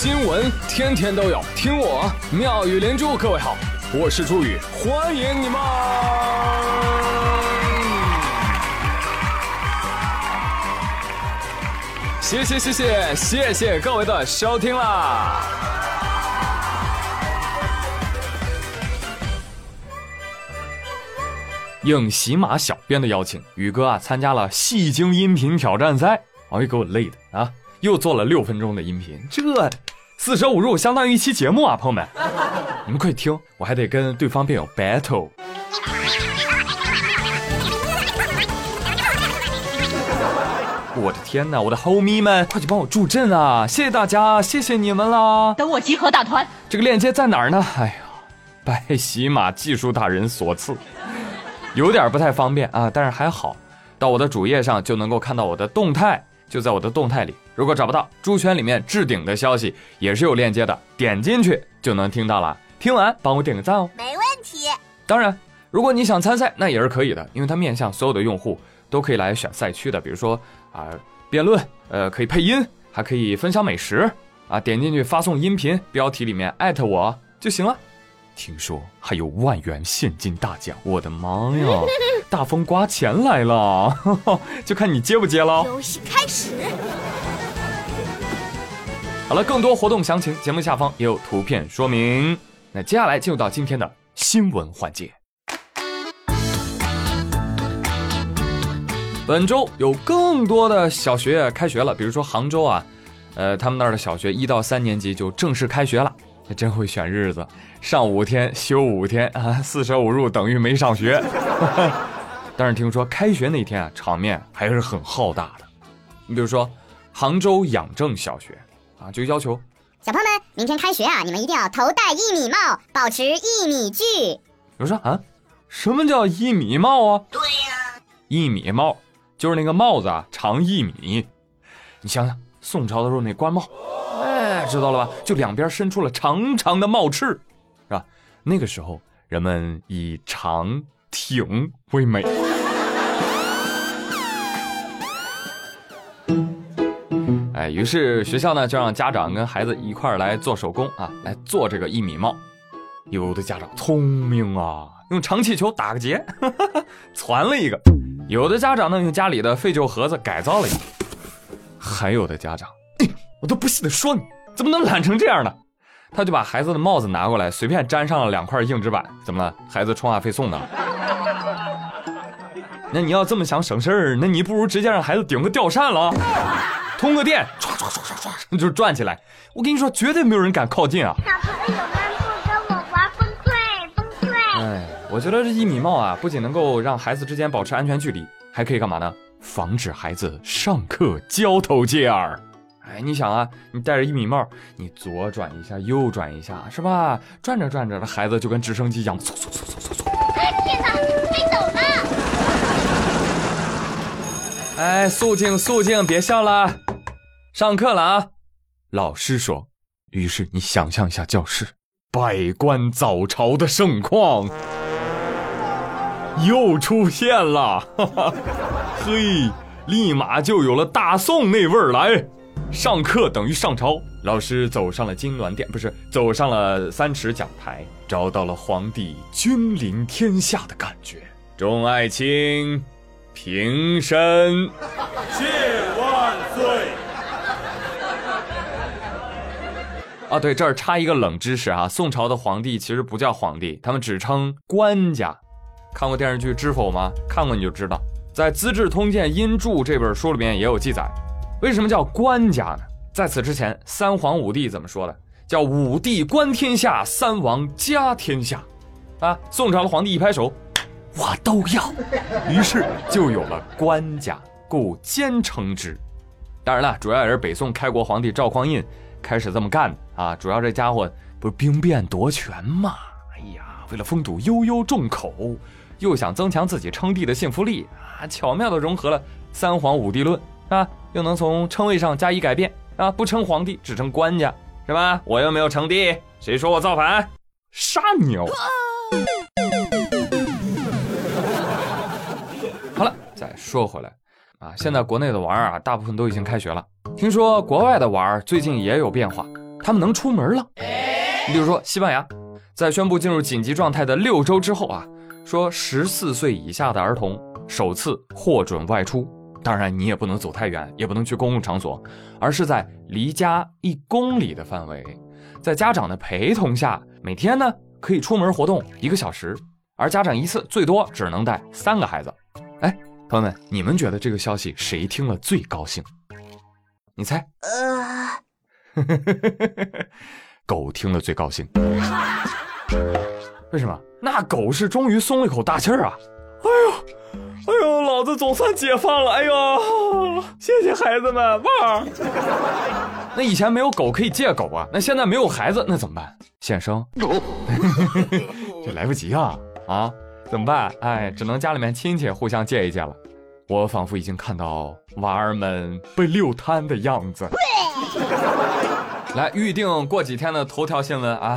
新闻天天都有，听我妙语连珠。各位好，我是朱宇，欢迎你们！谢谢谢谢谢谢各位的收听啦！应喜马小编的邀请，宇哥啊参加了戏精音频挑战赛，哎呦，给我累的啊！又做了六分钟的音频，这四舍五入相当于一期节目啊，朋友们，你们快听，我还得跟对方辩友 battle。我的天哪，我的 homie 们，快去帮我助阵啊！谢谢大家，谢谢你们啦！等我集合打团，这个链接在哪儿呢？哎呀，拜喜马技术大人所赐，有点不太方便啊，但是还好，到我的主页上就能够看到我的动态。就在我的动态里，如果找不到猪圈里面置顶的消息，也是有链接的，点进去就能听到了。听完帮我点个赞哦，没问题。当然，如果你想参赛，那也是可以的，因为它面向所有的用户都可以来选赛区的。比如说啊，辩论，呃，可以配音，还可以分享美食啊。点进去发送音频，标题里面艾特我就行了。听说还有万元现金大奖，我的妈呀！大风刮钱来了，就看你接不接了。游戏开始。好了，更多活动详情节目下方也有图片说明。那接下来进入到今天的新闻环节。本周有更多的小学开学了，比如说杭州啊，呃，他们那儿的小学一到三年级就正式开学了。还真会选日子，上五天休五天啊，四舍五入等于没上学。但是听说开学那天啊，场面还是很浩大的。你比如说，杭州养正小学啊，就要求小朋友们明天开学啊，你们一定要头戴一米帽，保持一米距。我说啊，什么叫一米帽啊？对呀，一米帽就是那个帽子啊，长一米。你想想，宋朝的时候那官帽。哎，知道了吧？就两边伸出了长长的帽翅，是吧？那个时候人们以长挺为美。哎，于是学校呢就让家长跟孩子一块儿来做手工啊，来做这个一米帽。有的家长聪明啊，用长气球打个结，攒了一个；有的家长呢用家里的废旧盒子改造了一个；还有的家长。我都不信的说你怎么能懒成这样呢？他就把孩子的帽子拿过来，随便粘上了两块硬纸板。怎么了？孩子充话费送的？那你要这么想省事儿，那你不如直接让孩子顶个吊扇了，通个电，唰唰唰唰唰，就转起来。我跟你说，绝对没有人敢靠近啊！小朋友们不跟我玩崩溃崩溃。哎，我觉得这一米帽啊，不仅能够让孩子之间保持安全距离，还可以干嘛呢？防止孩子上课交头接耳。哎，你想啊，你戴着一米帽，你左转一下，右转一下，是吧？转着转着，这孩子就跟直升机一样，嗖嗖嗖嗖嗖嗖。天哪，飞走了！哎，肃静肃静，别笑了，上课了啊！老师说。于是你想象一下教室，百官早朝的盛况又出现了，哈哈，嘿，立马就有了大宋那味儿来。上课等于上朝，老师走上了金銮殿，不是走上了三尺讲台，找到了皇帝君临天下的感觉。众爱卿，平身，谢万岁。啊，对，这儿插一个冷知识啊，宋朝的皇帝其实不叫皇帝，他们只称官家。看过电视剧《知否》吗？看过你就知道，在《资治通鉴殷注》这本书里面也有记载。为什么叫官家呢？在此之前，三皇五帝怎么说的？叫五帝观天下，三王家天下。啊，宋朝的皇帝一拍手，我都要，于是就有了官家，故兼称之。当然了，主要也是北宋开国皇帝赵匡胤开始这么干的啊。主要这家伙不是兵变夺权嘛？哎呀，为了封堵悠悠众口，又想增强自己称帝的信服力啊，巧妙的融合了三皇五帝论啊。又能从称谓上加以改变啊！不称皇帝，只称官家，是吧？我又没有称帝，谁说我造反？傻鸟！好了，再说回来啊，现在国内的娃儿啊，大部分都已经开学了。听说国外的娃儿最近也有变化，他们能出门了。你比如说西班牙，在宣布进入紧急状态的六周之后啊，说十四岁以下的儿童首次获准外出，当然你也不能走太远，也不能去公共场所，而是在离家一公里的范围，在家长的陪同下，每天呢可以出门活动一个小时，而家长一次最多只能带三个孩子。哎，朋友们，你们觉得这个消息谁听了最高兴？你猜？呃，狗听了最高兴。为什么？那狗是终于松了一口大气儿啊！哎呦，哎呦，老子总算解放了！哎呦，谢谢孩子们，汪！那以前没有狗可以借狗啊，那现在没有孩子，那怎么办？现生？这来不及啊！啊，怎么办？哎，只能家里面亲戚互相借一借了。我仿佛已经看到娃儿们被遛瘫的样子。来预定过几天的头条新闻啊！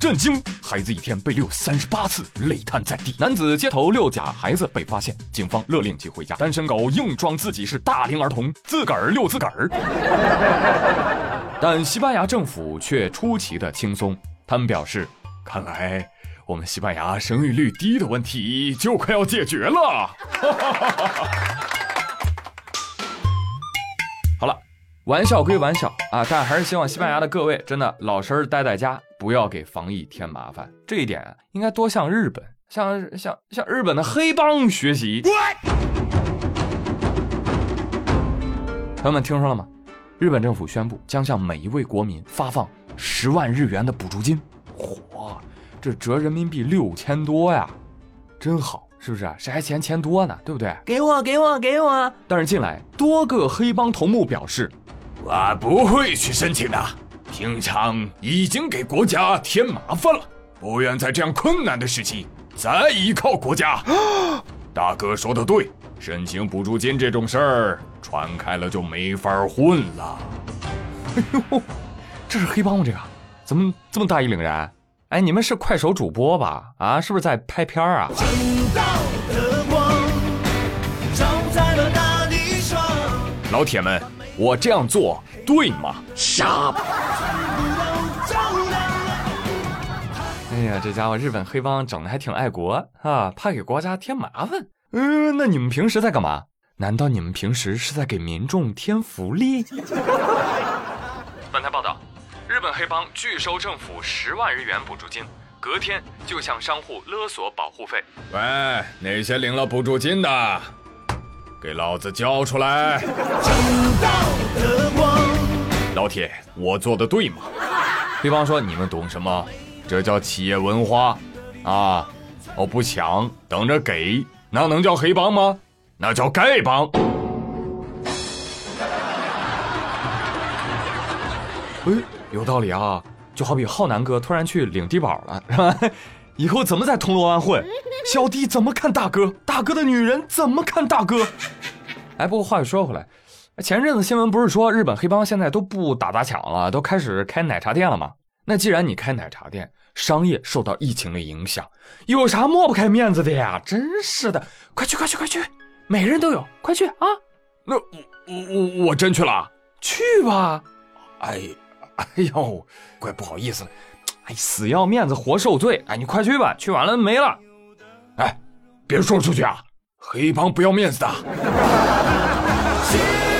震惊，孩子一天被遛三十八次，累瘫在地。男子街头遛假孩子被发现，警方勒令其回家。单身狗硬装自己是大龄儿童，自个儿遛自个儿。但西班牙政府却出奇的轻松，他们表示，看来我们西班牙生育率低的问题就快要解决了。好了。玩笑归玩笑啊，但还是希望西班牙的各位真的老实待在家，不要给防疫添麻烦。这一点应该多向日本、向向向日本的黑帮学习。朋友们听说了吗？日本政府宣布将向每一位国民发放十万日元的补助金。嚯，这折人民币六千多呀，真好，是不是？谁还嫌钱多呢？对不对？给我，给我，给我！但是近来多个黑帮头目表示。我不会去申请的，平常已经给国家添麻烦了，不愿在这样困难的时期再依靠国家。大哥说的对，申请补助金这种事儿传开了就没法混了。哎呦，这是黑帮吗？这个怎么这么大义凛然？哎，你们是快手主播吧？啊，是不是在拍片啊？老铁们。我这样做对吗？傻！呀，这家伙日本黑帮整的还挺爱国啊，怕给国家添麻烦。嗯，那你们平时在干嘛？难道你们平时是在给民众添福利？本台报道，日本黑帮拒收政府十万日元补助金，隔天就向商户勒索保护费。喂，那些领了补助金的？给老子交出来！老铁，我做的对吗？黑帮说：“你们懂什么？这叫企业文化啊！我不抢，等着给，那能叫黑帮吗？那叫丐帮。”哎，有道理啊！就好比浩南哥突然去领低保了，是吧？以后怎么在铜锣湾混？小弟怎么看大哥？大哥的女人怎么看大哥？哎，不过话又说回来，前阵子新闻不是说日本黑帮现在都不打砸抢了，都开始开奶茶店了吗？那既然你开奶茶店，商业受到疫情的影响，有啥抹不开面子的呀？真是的，快去快去快去，每个人都有，快去啊！那我我我我真去了，去吧！哎哎呦，怪不好意思。哎，死要面子活受罪！哎，你快去吧，去晚了没了。哎，别说出去啊，黑帮不要面子的。